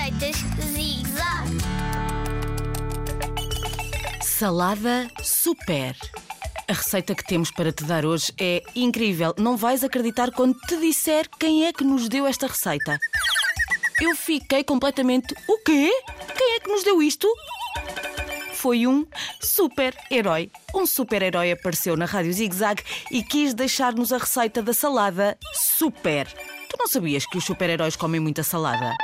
Receitas Zig Zag. Salada Super. A receita que temos para te dar hoje é incrível. Não vais acreditar quando te disser quem é que nos deu esta receita. Eu fiquei completamente. O quê? Quem é que nos deu isto? Foi um super-herói. Um super-herói apareceu na Rádio Zig Zag e quis deixar-nos a receita da salada super. Tu não sabias que os super-heróis comem muita salada?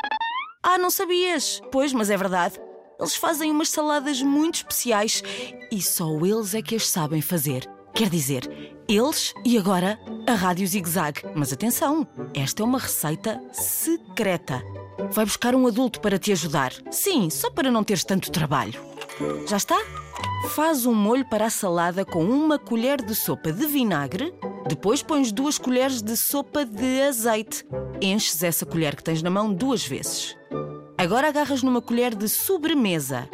Ah, não sabias? Pois, mas é verdade. Eles fazem umas saladas muito especiais e só eles é que as sabem fazer. Quer dizer, eles e agora a Rádio Zig Zag. Mas atenção, esta é uma receita secreta. Vai buscar um adulto para te ajudar. Sim, só para não teres tanto trabalho. Já está? Faz um molho para a salada com uma colher de sopa de vinagre. Depois pões duas colheres de sopa de azeite. Enches essa colher que tens na mão duas vezes. Agora agarras numa colher de sobremesa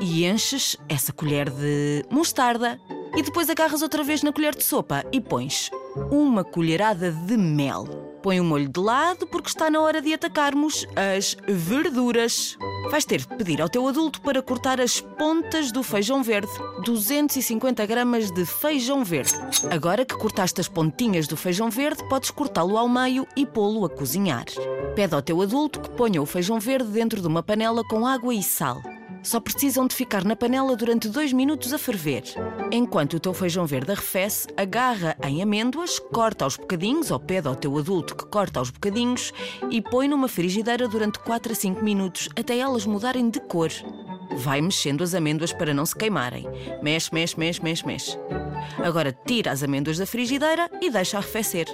e enches essa colher de mostarda. E depois agarras outra vez na colher de sopa e pões uma colherada de mel. Põe o molho de lado porque está na hora de atacarmos as verduras. Vais ter de pedir ao teu adulto para cortar as pontas do feijão verde, 250 gramas de feijão verde. Agora que cortaste as pontinhas do feijão verde, podes cortá-lo ao meio e pô-lo a cozinhar. Pede ao teu adulto que ponha o feijão verde dentro de uma panela com água e sal. Só precisam de ficar na panela durante dois minutos a ferver. Enquanto o teu feijão verde arrefece, agarra em amêndoas, corta aos bocadinhos ou pede ao teu adulto que corta aos bocadinhos e põe numa frigideira durante 4 a 5 minutos até elas mudarem de cor. Vai mexendo as amêndoas para não se queimarem. Mexe, mexe, mexe, mexe, mexe. Agora tira as amêndoas da frigideira e deixa arrefecer.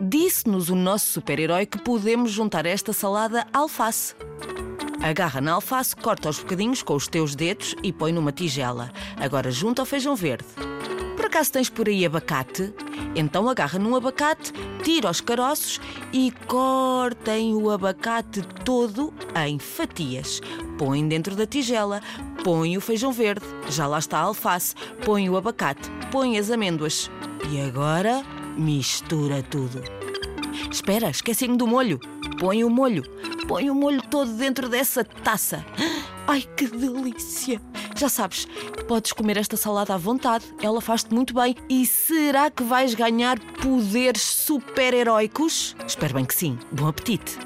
Disse-nos o nosso super-herói que podemos juntar esta salada à alface. Agarra na alface, corta aos bocadinhos com os teus dedos e põe numa tigela. Agora junta ao feijão verde. Por acaso tens por aí abacate? Então agarra num abacate, tira os caroços e cortem o abacate todo em fatias. Põe dentro da tigela, põe o feijão verde, já lá está a alface, põe o abacate, põe as amêndoas. E agora mistura tudo. Espera, esqueci-me do molho. Põe o molho. Põe o molho todo dentro dessa taça. Ai, que delícia! Já sabes, podes comer esta salada à vontade, ela faz-te muito bem. E será que vais ganhar poderes super-heróicos? Espero bem que sim. Bom apetite!